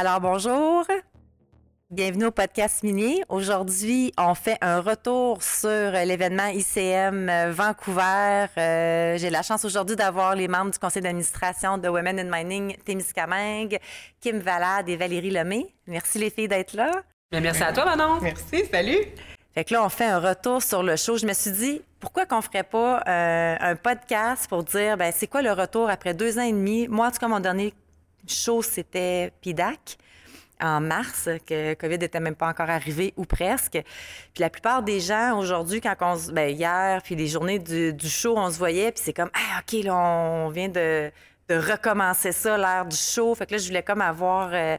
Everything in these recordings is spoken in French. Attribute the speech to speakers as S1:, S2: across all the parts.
S1: Alors bonjour, bienvenue au podcast minier. Aujourd'hui, on fait un retour sur l'événement ICM Vancouver. Euh, J'ai la chance aujourd'hui d'avoir les membres du conseil d'administration de Women in Mining Témiscamingue, Kim Valade et Valérie Lemay. Merci les filles d'être là.
S2: Bien, merci à toi Manon.
S3: Merci, salut.
S1: Fait que là, on fait un retour sur le show. Je me suis dit, pourquoi qu'on ferait pas euh, un podcast pour dire, ben c'est quoi le retour après deux ans et demi? Moi, en tout cas, mon dernier show, c'était PIDAC en mars, que COVID n'était même pas encore arrivé ou presque. Puis la plupart des gens aujourd'hui, quand on se. Ben, hier, puis les journées du, du show, on se voyait, puis c'est comme, ah, OK, là, on vient de, de recommencer ça, l'ère du show. Fait que là, je voulais comme avoir. euh,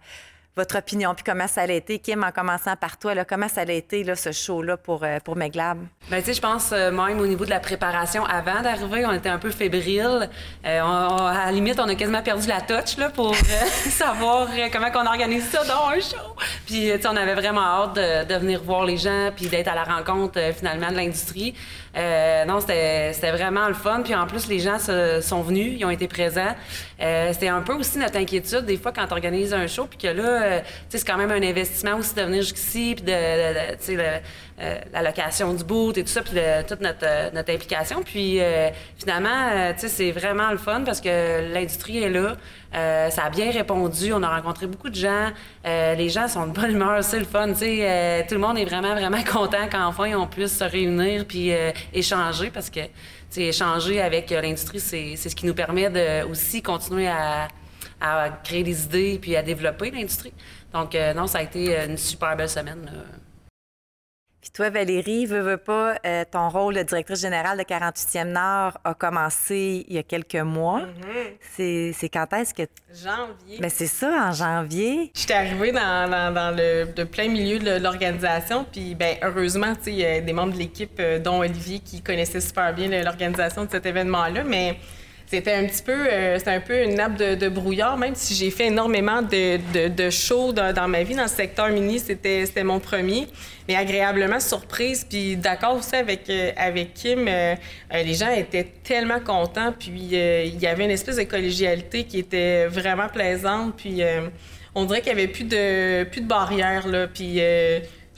S1: votre opinion, puis comment ça a été, Kim, en commençant par toi, comment ça a été, là, ce show-là, pour, euh, pour Meglab?
S2: Ben, tu sais, je pense euh, même au niveau de la préparation avant d'arriver, on était un peu fébrile. Euh, à la limite, on a quasiment perdu la touch là, pour euh, savoir comment on organise ça dans un show. Puis, tu sais, on avait vraiment hâte de, de venir voir les gens puis d'être à la rencontre finalement de l'industrie. Euh, non, c'était vraiment le fun. Puis en plus, les gens se- sont venus, ils ont été présents. Euh, c'était un peu aussi notre inquiétude des fois quand on organise un show, puis que là, euh, c'est quand même un investissement aussi de venir jusqu'ici, puis de, de- de- la location du boot et tout ça, puis toute notre, euh, notre implication. Puis euh, finalement, euh, tu sais, c'est vraiment le fun parce que l'industrie est là. Euh, ça a bien répondu. On a rencontré beaucoup de gens. Euh, les gens sont de bonne humeur. C'est le fun. sais. Euh, tout le monde est vraiment, vraiment content qu'enfin on puisse se réunir puis euh, échanger parce que échanger avec euh, l'industrie, c'est ce qui nous permet de aussi continuer à, à créer des idées puis à développer l'industrie. Donc, euh, non, ça a été une super belle semaine.
S1: Puis toi, Valérie, veux, veux pas, euh, ton rôle de directrice générale de 48e Nord a commencé il y a quelques mois. C'est c'est quand est-ce que...
S3: Janvier.
S1: Ben c'est ça, en janvier.
S3: J'étais arrivée dans, dans, dans le de plein milieu de l'organisation, puis ben heureusement, tu sais, il y a des membres de l'équipe, euh, dont Olivier, qui connaissait super bien l'organisation de cet événement-là, mais c'était un petit peu, euh, un peu une nappe de, de brouillard, même si j'ai fait énormément de, de, de shows dans, dans ma vie dans le secteur mini, c'était mon premier, mais agréablement surprise, puis d'accord aussi avec euh, avec Kim, euh, euh, les gens étaient tellement contents, puis euh, il y avait une espèce de collégialité qui était vraiment plaisante, puis euh, on dirait qu'il y avait plus de plus de barrières là, puis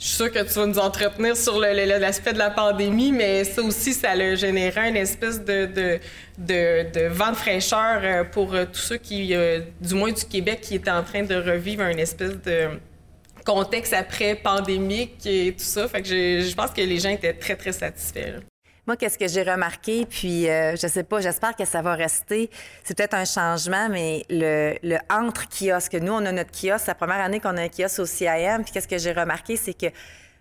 S3: je suis sûre que tu vas nous entretenir sur l'aspect de la pandémie, mais ça aussi, ça a généré une espèce de, de, de, de vent de fraîcheur euh, pour euh, tous ceux qui, euh, du moins du Québec, qui étaient en train de revivre une espèce de contexte après pandémique et tout ça. Fait que je, je pense que les gens étaient très, très satisfaits. là.
S1: Moi, qu'est-ce que j'ai remarqué, puis euh, je sais pas, j'espère que ça va rester. C'est peut-être un changement, mais le, le entre-kiosque, nous, on a notre kiosque, c'est la première année qu'on a un kiosque au CIM, puis qu'est-ce que j'ai remarqué, c'est que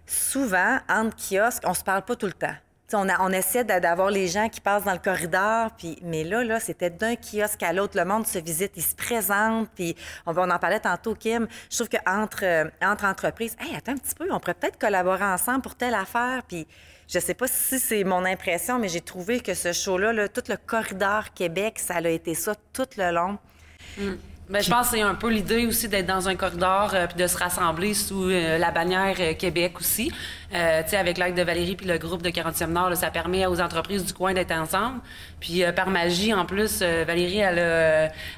S1: souvent, entre kiosques, on se parle pas tout le temps. On, a- on essaie d'a- d'avoir les gens qui passent dans le corridor, puis, mais là, là, c'était d'un kiosque à l'autre. Le monde se visite, ils se présentent, puis on, on en parlait tantôt, Kim. Je trouve qu'entre euh, entre entreprises, hey, attends un petit peu, on pourrait peut-être collaborer ensemble pour telle affaire, puis je sais pas si c'est mon impression, mais j'ai trouvé que ce show-là, là, tout le corridor Québec, ça a été ça tout le long.
S2: Ben, je pense que c'est un peu l'idée aussi d'être dans un corridor euh, puis de se rassembler sous euh, la bannière euh, Québec aussi. Avec l'aide de Valérie puis le groupe de 40e Nord, ça permet aux entreprises du coin d'être ensemble. Puis par magie, en plus, Valérie, elle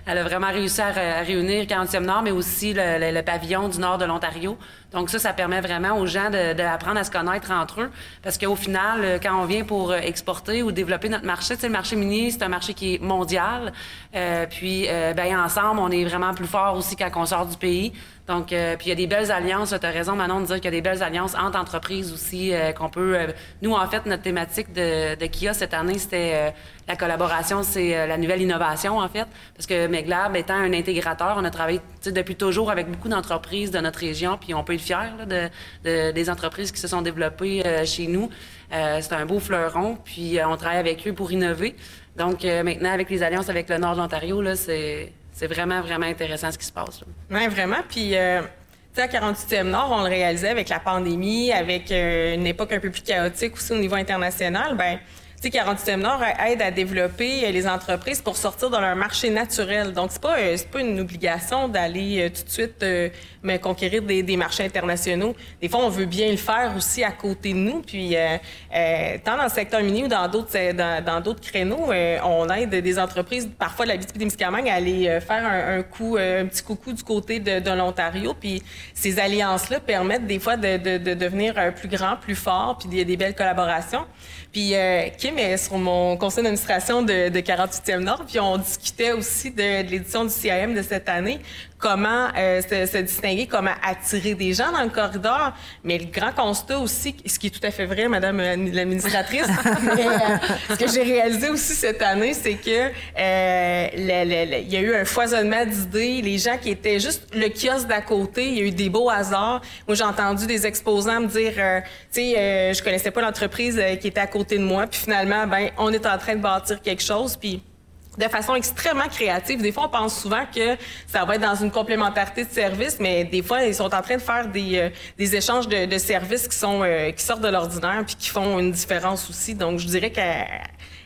S2: a, vraiment réussi à, à réunir 40e Nord, mais aussi le pavillon du nord de l'Ontario. Donc ça, ça permet vraiment aux gens de- d'apprendre à se connaître entre eux. Parce qu'au final, euh, quand on vient pour euh, exporter ou développer notre marché, sais, le marché minier, c'est un marché qui est mondial. Euh, puis, ben, ensemble, on est vraiment plus fort aussi quand on sort du pays. Donc, euh, puis il y a des belles alliances. Tu as raison, Manon, de dire qu'il y a des belles alliances entre entreprises aussi euh, qu'on peut... euh, nous, en fait, notre thématique de, de Kia cette année, c'était euh, la collaboration, c'est euh, la nouvelle innovation, en fait. Parce que Meglab étant un intégrateur, on a travaillé depuis toujours avec beaucoup d'entreprises de notre région, puis on peut être fiers là, de, de- des entreprises qui se sont développées euh, chez nous. C'est un beau fleuron, puis on travaille avec eux pour innover. Donc, maintenant, avec les alliances avec le nord de l'Ontario, là, c'est... C'est vraiment, vraiment intéressant ce qui se passe.
S3: Oui, vraiment. Puis, euh, à 48e Nord, on le réalisait avec la pandémie, avec euh, une époque un peu plus chaotique aussi au niveau international. Ben, sais, 48e Nord aide à développer euh, les entreprises pour sortir dans leur marché naturel. Donc, c'est pas, euh, pas une obligation d'aller euh, tout de suite mais conquérir des, marchés internationaux. Des fois, on veut bien le faire aussi à côté de nous. Puis, tant dans le secteur minier ou dans d'autres dans, d'autres créneaux, on aide des entreprises, parfois de la BTP-Témiscamingue, à aller faire un, coup, un petit coucou du côté de, l'Ontario. Puis, ces alliances-là permettent des fois de, de, de, devenir plus grand, plus fort, puis il y a des belles collaborations. Puis Kim est sur mon conseil d'administration de, de 48e Nord, puis on discutait aussi de l'édition du CIM de cette année comment euh, se, distinguer, comment attirer des gens dans le corridor. Mais le grand constat aussi, ce qui est tout à fait vrai, Madame l'administratrice, mais, euh, ce que j'ai réalisé aussi cette année, c'est que euh, il y a eu un foisonnement d'idées. Les gens qui étaient juste le kiosque d'à côté, il y a eu des beaux hasards. Moi, j'ai entendu des exposants me dire, tu sais, je connaissais pas l'entreprise qui était à côté de moi, puis finalement, ben, on est en train de bâtir quelque chose, puis de façon extrêmement créative. Des fois, on pense souvent que ça va être dans une complémentarité de services, mais des fois, ils sont en train de faire des, euh, des échanges de, de, services qui sont euh, qui sortent de l'ordinaire puis qui font une différence aussi. Donc, je dirais qu'à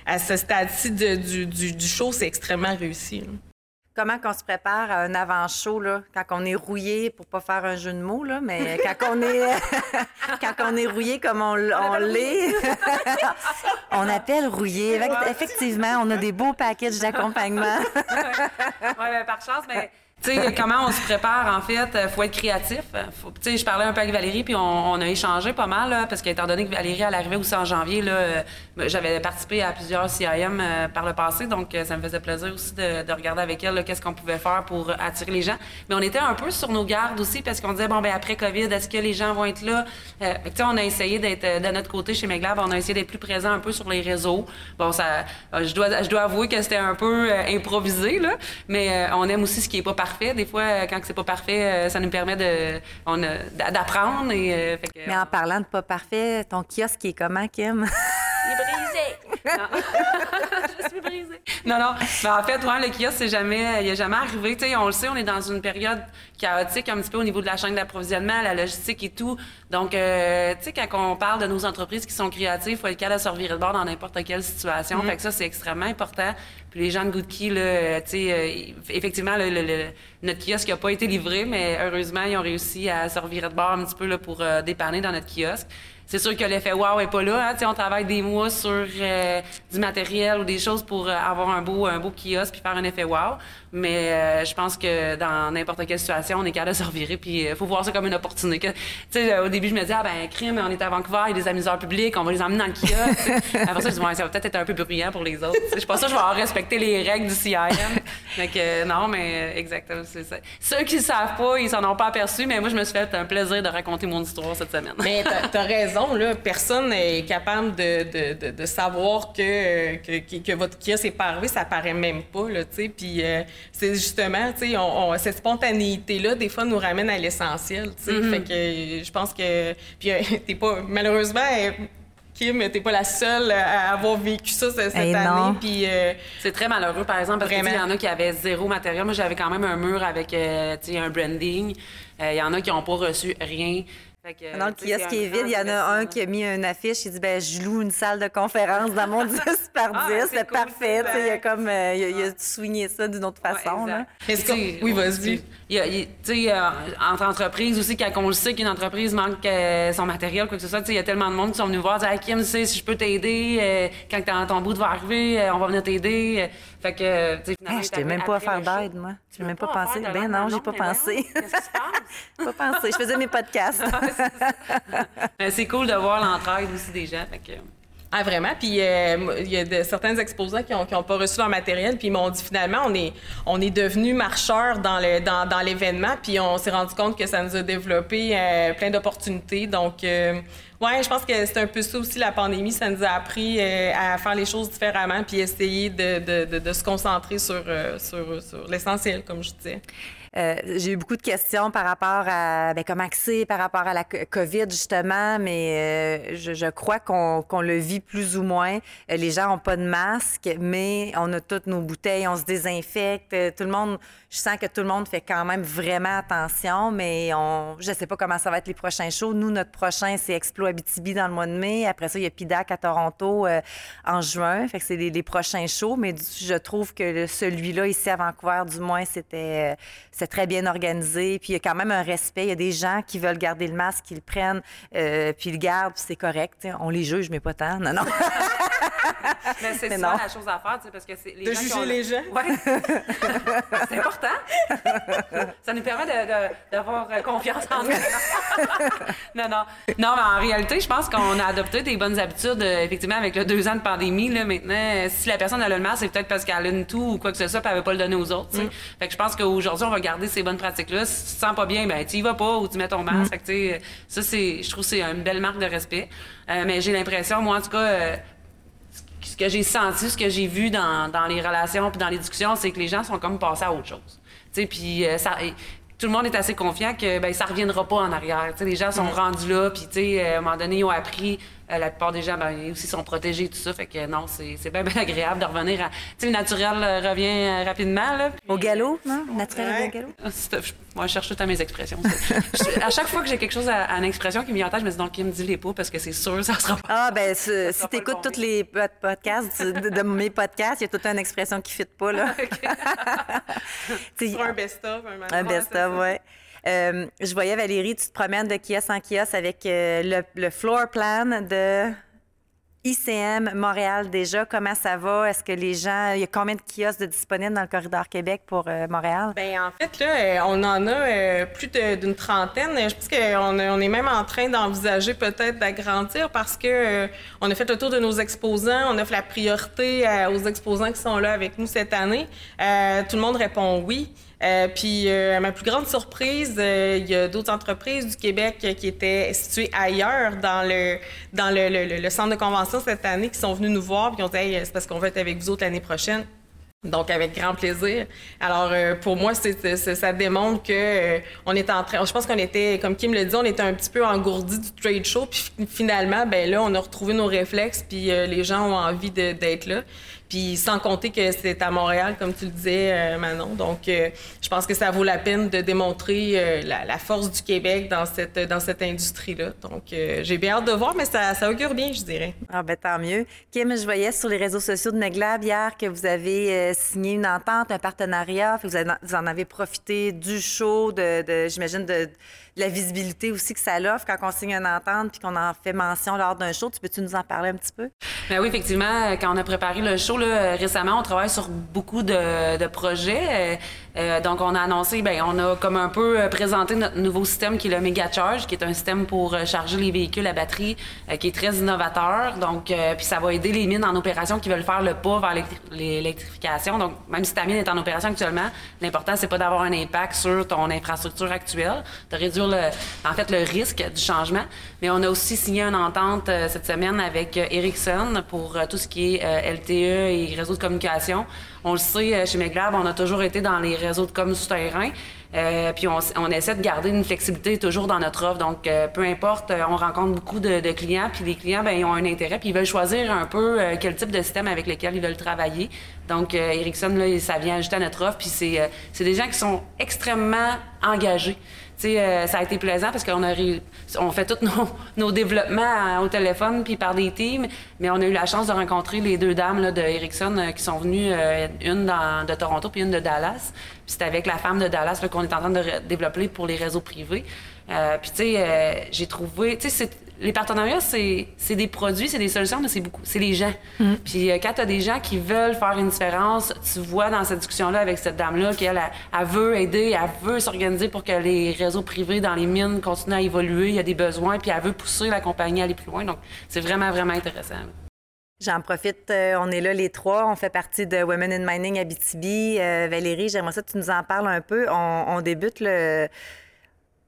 S3: à ce stade-ci du, du, du, show, c'est extrêmement réussi.
S1: Comment qu'on se prépare à un avant-show, là, quand on est rouillé, pour pas faire un jeu de mots, là, mais quand on est, quand on est rouillé comme on, l'est, on appelle rouillé. Effectivement, on a des beaux packages d'accompagnement.
S2: oui, ben, par chance, mais tu sais, comment on se prépare, en fait, euh, faut être créatif. Tu sais, je parlais un peu avec Valérie, puis on, a échangé pas mal, là, parce qu'étant donné que Valérie, elle arrivait aussi en janvier, là, euh, j'avais participé à plusieurs CIM euh, par le passé, donc ça me faisait plaisir aussi de, regarder avec elle qu'est-ce qu'on pouvait faire pour attirer les gens. Mais on était un peu sur nos gardes aussi, parce qu'on disait, bon, ben après COVID, est-ce que les gens vont être là? tu sais, on a essayé d'être de notre côté chez Meglab, on a essayé d'être plus présent un peu sur les réseaux. Bon, ça, je dois, je dois avouer que c'était un peu improvisé, là, mais on aime aussi ce qui est pas parfait des fois, euh, quand c'est pas parfait, euh, ça nous permet de, d'apprendre. Et, euh,
S1: Mais en parlant de pas parfait, ton kiosque est comment, Kim?
S2: Il est brisé. Non. je suis brisée. Non, non. Mais en fait, ouais, le kiosque, c'est jamais, il n'est jamais arrivé. Tu sais, on le sait, on est dans une période chaotique un petit peu au niveau de la chaîne d'approvisionnement, la logistique et tout. Donc, tu sais, quand on parle de nos entreprises qui sont créatives, il faut être capable de servir de bord dans n'importe quelle situation. Mm-hmm. Fait que ça, c'est extrêmement important les gens de Goodkey, là, euh, tu sais, euh, effectivement, le, notre kiosque n'a pas été livré, mais heureusement, ils ont réussi à servir de bord un petit peu là, pour euh, dépanner dans notre kiosque. C'est sûr que l'effet wow est pas là. Hein, on travaille des mois sur du matériel ou des choses pour avoir un beau, un beau kiosque puis faire un effet wow. Mais euh, je pense que dans n'importe quelle situation, on est capable de se revirer. Puis il euh, faut voir ça comme une opportunité. Euh, au début, je me disais, ah ben, crime, on est à Vancouver, il y a des amuseurs publics, on va les emmener dans le kiosque. Après ça, je me dis, ça va peut-être être un peu bruyant pour les autres. Je pense que je vais avoir respecté les règles du CIM. Donc, non, mais exactement, c'est ça. Ceux qui ne savent pas, ils s'en ont pas aperçu, mais moi, je me suis fait un plaisir de raconter mon histoire cette semaine.
S3: mais tu as raison, là. Personne n'est capable de, de, de, savoir que, que, que, votre kiosque est pas arrivé. Ça paraît même pas, là, tu sais. Puis c'est justement, tu sais, on, cette spontanéité-là, des fois, nous ramène à l'essentiel, tu sais. Mm-hmm. Fait que je pense que. Puis, euh, t'es pas. Malheureusement, Kim, t'es pas la seule à avoir vécu ça cette, année. Puis, euh,
S2: c'est très malheureux, par exemple, parce qu'il y en a qui avaient zéro matériel. Moi, j'avais quand même un mur avec, euh, un branding. Il y en a qui n'ont pas reçu rien.
S1: Dans le kiosque qui est vide, il y en a un qui a mis une affiche. Il dit ben je loue une salle de conférence dans mon 10 par 10. Ah, c'est parfait. Il a comme euh, il, a, soigné ça d'une autre façon. là.
S3: Oui, vas-y.
S2: Tu sais, euh, entre entreprises aussi, quand on le sait qu'une entreprise manque euh, son matériel, quoi que ce soit, il y a tellement de monde qui sont venus voir, dire hey, Kim, tu sais, si je peux t'aider, quand ton bout va arriver, on va venir t'aider. Fait que, tu sais,
S1: finalement. je t'ai même pas à faire d'aide, moi. Je n'ai même pas pensé. Ben non, j'ai pas pensé.
S2: Qu'est-ce qui se passe?
S1: pas pensé. Je faisais mes podcasts.
S2: c'est cool de voir l'entraide aussi des gens. Fait que...
S3: Ah, vraiment? Puis euh, il y a de, certains exposants qui n'ont ont pas reçu leur matériel, puis ils m'ont dit finalement, on est, on est devenu marcheurs dans, le, dans, dans l'événement, puis on s'est rendu compte que ça nous a développé euh, plein d'opportunités. Donc, euh, ouais, je pense que c'est un peu ça aussi, la pandémie, ça nous a appris à faire les choses différemment, puis essayer de, de, de, se concentrer sur, sur, sur l'essentiel, comme je disais.
S1: Euh, j'ai eu beaucoup de questions par rapport à ben, comment c'est par rapport à la COVID, justement, mais euh, je, je, crois qu'on le vit plus ou moins. Euh, les gens n'ont pas de masque, mais on a toutes nos bouteilles, on se désinfecte. Tout le monde, je sens que tout le monde fait quand même vraiment attention, mais on, je ne sais pas comment ça va être les prochains shows. Nous, notre prochain, c'est Explo Abitibi dans le mois de mai. Après ça, il y a PIDAC à Toronto en juin. Fait que c'est les, les, prochains shows, mais je trouve que celui-là, ici à Vancouver, du moins, c'était très bien organisé. Puis il y a quand même un respect. Il y a des gens qui veulent garder le masque, qui le prennent, euh, puis le gardent, puis c'est correct. On les juge, mais pas tant. Non, non.
S2: mais c'est ça la chose à faire, parce que c'est
S3: les de gens juger les gens.
S2: Ouais. c'est important. ça nous permet d'avoir euh, confiance en nous. non, non. Non, mais en réalité, je pense qu'on a adopté des bonnes habitudes, euh, effectivement, avec le deux ans de pandémie. Là, maintenant, si la personne a le masque, c'est peut-être parce qu'elle a une toux ou quoi que ce soit, puis elle ne veut pas le donner aux autres. Mm. Fait que je pense qu'aujourd'hui, on va garder ces bonnes pratiques-là. Si tu te sens pas bien, ben tu y vas pas ou tu mets ton masque. Mm. ça, c'est, je trouve que c'est une belle marque de respect. Euh, mais j'ai l'impression, moi, en tout cas, euh, que j'ai senti, ce que j'ai vu dans, dans les relations puis dans les discussions, c'est que les gens sont comme passés à autre chose. Puis euh, ça, tout le monde est assez confiant que ben, ça reviendra pas en arrière. les gens sont mm. rendus là, puis à un moment donné, ils ont appris euh, la plupart des gens, ben, aussi sont protégés, tout ça. Fait que non, c'est bien, bien agréable de revenir à. Tu sais, le naturel euh, revient euh, rapidement. Là,
S1: Au galop, non? Naturel au galop? Ah,
S2: moi, je cherche tout à mes expressions. à chaque fois que j'ai quelque chose à, une expression qui me vient en tête, je me dis donc, qui me dit les pots parce que c'est sûr, ça sera pas.
S1: Ah, ben, si tu écoutes tous les podcasts de, mes podcasts, il y a toute une expression qui ne fit pas, là.
S3: un best-of,
S1: un Un best-of, oui. Euh, je voyais Valérie, tu te promènes de kiosque en kiosque avec euh, le, floor plan de ICM Montréal déjà. Comment ça va? Est-ce que les gens. Il y a combien de kiosques de disponibles dans le corridor Québec pour euh, Montréal?
S3: Bien, en fait, là, on en a plus d'une trentaine. Je pense qu'on on est même en train d'envisager peut-être d'agrandir parce que on a fait le tour de nos exposants. On offre la priorité aux exposants qui sont là avec nous cette année. tout le monde répond oui. Euh, puis, euh, à ma plus grande surprise, euh, il y a d'autres entreprises du Québec qui étaient situées ailleurs dans le dans le, le, centre de convention cette année qui sont venus nous voir et qui ont dit hey, c'est parce qu'on veut être avec vous autres l'année prochaine. Donc, avec grand plaisir. Alors, pour moi, ça démontre que on est en train. Je pense qu'on était, comme Kim le dit, on était un petit peu engourdi du trade show. Puis finalement, ben là, on a retrouvé nos réflexes. Puis les gens ont envie d'être là. Puis sans compter que c'est à Montréal, comme tu le disais, euh, Manon. Donc, euh, je pense que ça vaut la peine de démontrer euh, la, force du Québec dans cette, dans cette industrie-là. Donc, j'ai bien hâte de voir, mais ça, ça augure bien, je dirais.
S1: Ah ben tant mieux. Kim, je voyais sur les réseaux sociaux de Neglab hier que vous avez signé une entente, un partenariat. Vous, vous, en avez profité du show, de, de j'imagine, de la visibilité aussi que ça l'offre quand on signe une entente puis qu'on en fait mention lors d'un show. Tu peux-tu nous en parler un petit peu?
S2: Bien oui, effectivement, quand on a préparé le show récemment, on travaille sur beaucoup de, projets. Euh, donc, on a annoncé, bien, on a comme un peu euh, présenté notre nouveau système qui est le Mega Charge, qui est un système pour euh, charger les véhicules à batterie, qui est très innovateur. Donc, puis ça va aider les mines en opération qui veulent faire le pas vers l'électrification. Donc, même si ta mine est en opération actuellement, l'important, c'est pas d'avoir un impact sur ton infrastructure actuelle, de réduire le, en fait, le risque du changement. Mais on a aussi signé une entente cette semaine avec Ericsson pour tout ce qui est LTE et réseau de communication. On le sait, chez Meglab, on a toujours été dans les réseaux de com souterrains. Euh, puis on, essaie de garder une flexibilité toujours dans notre offre. Donc, euh, peu importe, euh, on rencontre beaucoup de, clients, puis les clients, ben, ils ont un intérêt, puis ils veulent choisir un peu quel type de système avec lequel ils veulent travailler. Donc, Ericsson, là, ça vient ajouter à notre offre, puis c'est des gens qui sont extrêmement engagés. Euh, ça a été plaisant parce qu'on a on fait tous nos, développemps au téléphone puis par des teams, mais on a eu la chance de rencontrer les deux dames là, de Ericsson euh, qui sont venues, euh, une de Toronto puis une de Dallas. Puis c'est avec la femme de Dallas qu'on est en train de développer pour les réseaux privés. puis tu sais, j'ai trouvé, tu sais, les partenariats, c'est des produits, c'est des solutions, mais c'est beaucoup, c'est les gens. Mm. Puis euh, quand tu as des gens qui veulent faire une différence, tu vois dans cette discussion-là avec cette dame-là qu'elle elle, veut aider, elle veut s'organiser pour que les réseaux privés dans les mines continuent à évoluer, il y a des besoins, puis elle veut pousser la compagnie à aller plus loin. Donc, c'est vraiment, vraiment intéressant.
S1: J'en profite, euh, on est là les trois, on fait partie de Women in Mining Abitibi. Euh, Valérie, j'aimerais ça que tu nous en parles un peu. on débute le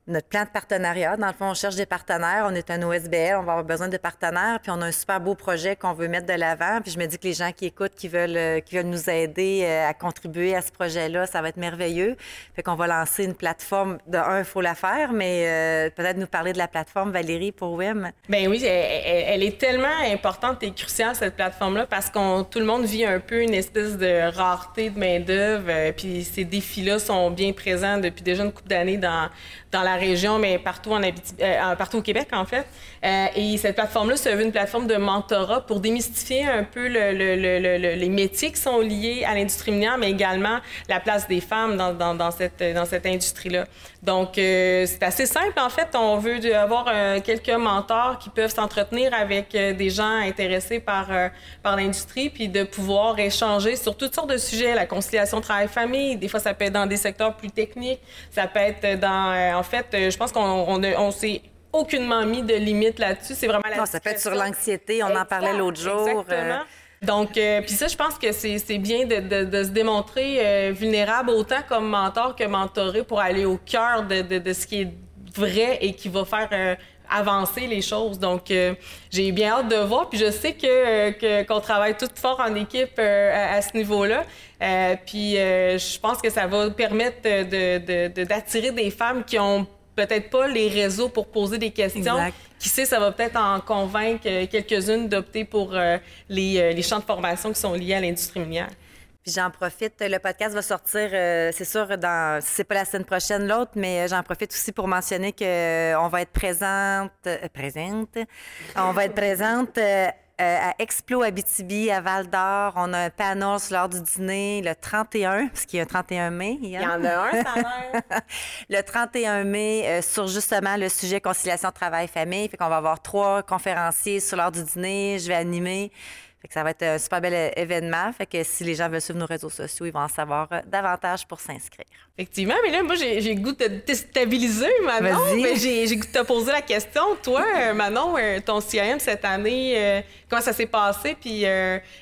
S1: notre plan de partenariat. Dans le fond, on cherche des partenaires. On est un OSBL, on va avoir besoin de partenaires. Puis on a un super beau projet qu'on veut mettre de l'avant. Puis je me dis que les gens qui écoutent, qui veulent, euh, qui veulent nous aider euh, à contribuer à ce projet-là, ça va être merveilleux. Fait qu'on va lancer une plateforme. De un, il faut la faire, mais euh, peut-être nous parler de la plateforme, Valérie, pour WIM.
S3: Ben oui, elle, est tellement importante et cruciale, cette plateforme-là, parce qu'on tout le monde vit un peu une espèce de rareté de main-d'œuvre. puis ces défis-là sont bien présents depuis déjà une couple d'années dans, dans la région, mais partout, en euh, partout au Québec, en fait. Euh, et cette plateforme-là, c'est une plateforme de mentorat pour démystifier un peu le, le, les métiers qui sont liés à l'industrie minière, mais également la place des femmes dans cette industrie-là. Donc, euh, c'est assez simple, en fait. On veut avoir quelques mentors qui peuvent s'entretenir avec des gens intéressés par, par l'industrie, puis de pouvoir échanger sur toutes sortes de sujets, la conciliation travail-famille. Des fois, ça peut être dans des secteurs plus techniques, ça peut être dans en fait, euh, je pense qu'on on, s'est aucunement mis de limite là-dessus. C'est vraiment la
S1: non, Ça peut être sur l'anxiété, on en parlait l'autre jour.
S3: Euh. Exactement. Donc, euh, puis ça, je pense que c'est bien de, se démontrer vulnérable autant comme mentor que mentoré pour aller au cœur de, ce qui est vrai et qui va faire avancer les choses. Donc, j'ai bien hâte de voir. Puis je sais que qu'on travaille tout fort en équipe à, ce niveau-là. Euh, puis euh, je pense que ça va permettre d'attirer des femmes qui ont peut-être pas les réseaux pour poser des questions. Qui sait, ça va peut-être en convaincre quelques-unes d'opter pour euh, les, les, champs de formation qui sont liés à l'industrie minière.
S1: Puis j'en profite, le podcast va sortir, c'est sûr, dans, c'est pas la semaine prochaine l'autre, mais j'en profite aussi pour mentionner qu'on va être présente, présente, on va être présente euh, à Explo Abitibi, à Val d'Or. On a un panel sur l'heure du dîner le 31, parce qu'il y a un 31 mai.
S3: Il y en a un, ça
S1: Le 31 mai, euh, sur justement le sujet conciliation travail-famille. Fait qu'on va avoir trois conférenciers sur l'heure du dîner. Je vais animer. Fait que ça va être un super bel événement. Fait que si les gens veulent suivre nos réseaux sociaux, ils vont en savoir euh, davantage pour s'inscrire.
S3: Effectivement, mais là, moi, j'ai goût de te déstabiliser, Manon. J'ai goût de te poser la question. Toi, euh, Manon, euh, ton CIM cette année, comment ça s'est passé? Puis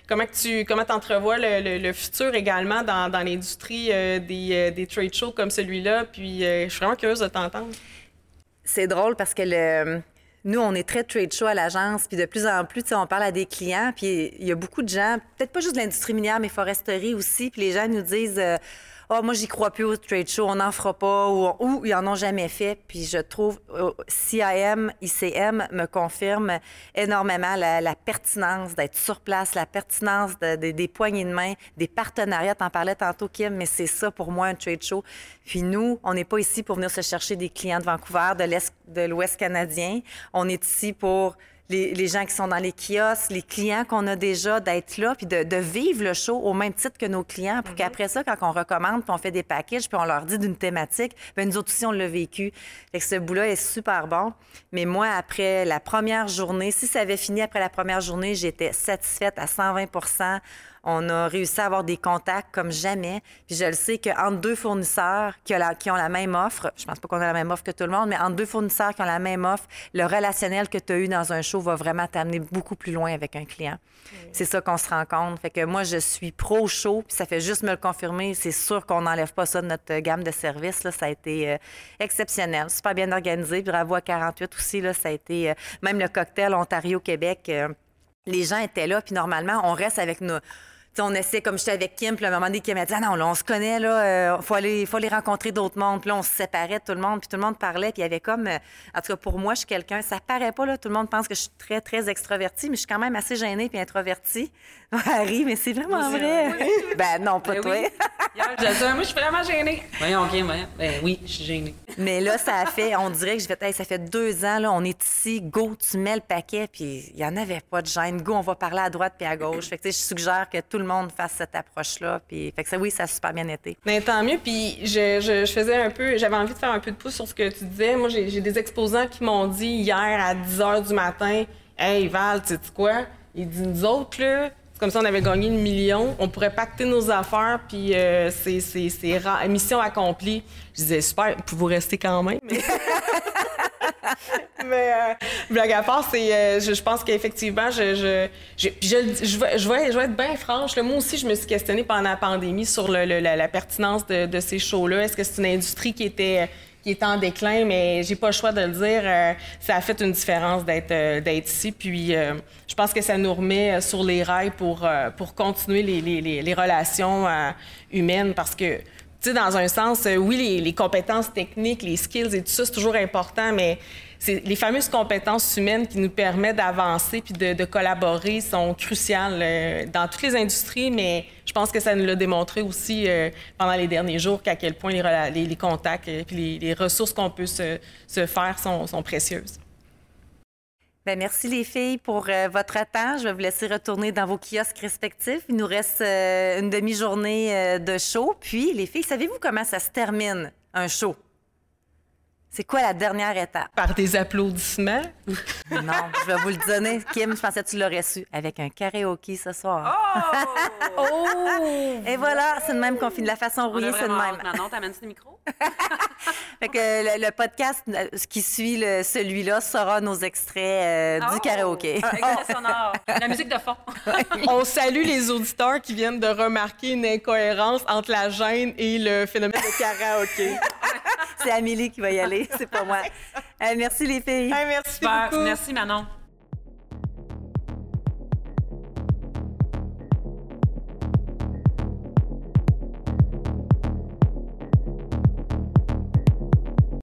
S3: comment tu comment entrevois le, le, futur également dans, dans l'industrie des, des, trade shows comme celui-là? Puis je suis vraiment curieuse de t'entendre.
S1: C'est drôle parce que le, nous, on est très trade show à l'agence, puis de plus en plus, on parle à des clients, puis il y a beaucoup de gens, peut-être pas juste de l'industrie minière, mais foresterie aussi, puis les gens nous disent euh, oh, moi, j'y crois plus au trade show, on n'en fera pas, ou, ils en ont jamais fait. Puis je trouve, euh, CIM, ICM me confirme énormément la, pertinence d'être sur place, la pertinence des poignées de main, des partenariats. T'en parlais tantôt, Kim, mais c'est ça pour moi, un trade show. Puis nous, on n'est pas ici pour venir se chercher des clients de Vancouver, de l'Ouest canadien. On est ici pour les, gens qui sont dans les kiosques, les clients qu'on a déjà, d'être là, puis de, vivre le show au même titre que nos clients, pour mhm. qu'après ça, quand on recommande, puis on fait des packages, puis on leur dit d'une thématique, bien, nous autres aussi, on l'a vécu. Fait que ce bout-là est super bon. Mais moi, après la première journée, si ça avait fini après la première journée, j'étais satisfaite à 120 on a réussi à avoir des contacts comme jamais. Puis je le sais qu'entre deux fournisseurs qui, ont la même offre, je pense pas qu'on a la même offre que tout le monde, mais entre deux fournisseurs qui ont la même offre, le relationnel que tu as eu dans un show va vraiment t'amener beaucoup plus loin avec un client. C'est ça qu'on se rend compte. Fait que moi, je suis pro-show, puis ça fait juste me le confirmer. C'est sûr qu'on n'enlève pas ça de notre gamme de services. Là. Ça a été euh, exceptionnel, super bien organisé. Bravo à 48 aussi. Là, ça a été... Euh, même le cocktail Ontario-Québec, euh, les gens étaient là, puis normalement, on reste avec nos on essaie, comme j'étais avec Kim, puis à un moment donné, Kim m'a dit ah non, là, on se connaît, là, il euh, faut aller, faut aller rencontrer d'autres mondes. Puis là, on se séparait de tout le monde, puis tout le monde parlait, puis il y avait comme, euh, en tout cas, pour moi, je suis quelqu'un, ça paraît pas, là, tout le monde pense que je suis très, très extrovertie, mais je suis quand même assez gênée puis introvertie. Harry, mais c'est vraiment vrai. ben non, pas ben toi.
S2: moi, je suis vraiment gênée. Voyons, OK, Ben oui, je suis gênée.
S1: Mais là, ça a fait, on dirait que je vais, ça fait deux ans, là, on est ici, go, tu mets le paquet, puis il y en avait pas de gêne. Go, on va parler à droite puis à gauche. Fait que, je suggère que tout le monde fasse cette approche-là. Puis, fait que ça, oui, ça a super bien été.
S3: Mais tant mieux. Puis, je, je, faisais un peu, j'avais envie de faire un peu de pouce sur ce que tu disais. Moi, j'ai des exposants qui m'ont dit hier à 10 h du matin Hey, Val, tu sais quoi? Il dit Nous autres, là, c'est comme si on avait gagné une million. On pourrait pacter nos affaires, puis euh, c'est, mission accomplie. Je disais, super, vous rester quand même. Mais euh, blague à part, c'est, euh, je, pense qu'effectivement, je, je, je, je, je, vais, je, vais, être bien franche. moi aussi, je me suis questionnée pendant la pandémie sur le, la, pertinence de, de, ces shows-là. Est-ce que c'est une industrie qui était qui est en déclin, mais j'ai pas le choix de le dire. Euh, ça a fait une différence d'être euh, d'être ici. Puis je pense que ça nous remet sur les rails pour, pour continuer les, les, les relations humaines parce que tu sais, dans un sens, oui, les, compétences techniques, les skills et tout ça, c'est toujours important, mais les fameuses compétences humaines qui nous permettent d'avancer puis de, collaborer sont cruciales euh, dans toutes les industries, mais je pense que ça nous l'a démontré aussi euh, pendant les derniers jours qu'à quel point les, contacts et puis les, ressources qu'on peut se, faire sont précieuses.
S1: Bien, merci les filles pour euh, votre temps. Je vais vous laisser retourner dans vos kiosques respectifs. Il nous reste une demi-journée de show. Puis, les filles, savez-vous comment ça se termine, un show? C'est quoi la dernière étape?
S3: Par des applaudissements?
S1: non, je vais vous le donner. Kim, je pensais que tu l'aurais su. Avec un karaoké ce soir.
S2: Oh! oh!
S1: Et voilà, c'est de même qu'on finit. La façon rouillée, c'est de même.
S2: Non, t'amènes-tu le micro?
S1: fait que le, podcast ce qui suit celui-là sera nos extraits euh, du oh! karaoké.
S2: Extrait sonore. La musique de fond.
S3: On salue les auditeurs qui viennent de remarquer une incohérence entre la gêne et le phénomène de karaoké.
S1: c'est Amélie qui va y aller, c'est pas moi. Euh, merci les filles.
S3: merci beaucoup.
S2: Merci Manon.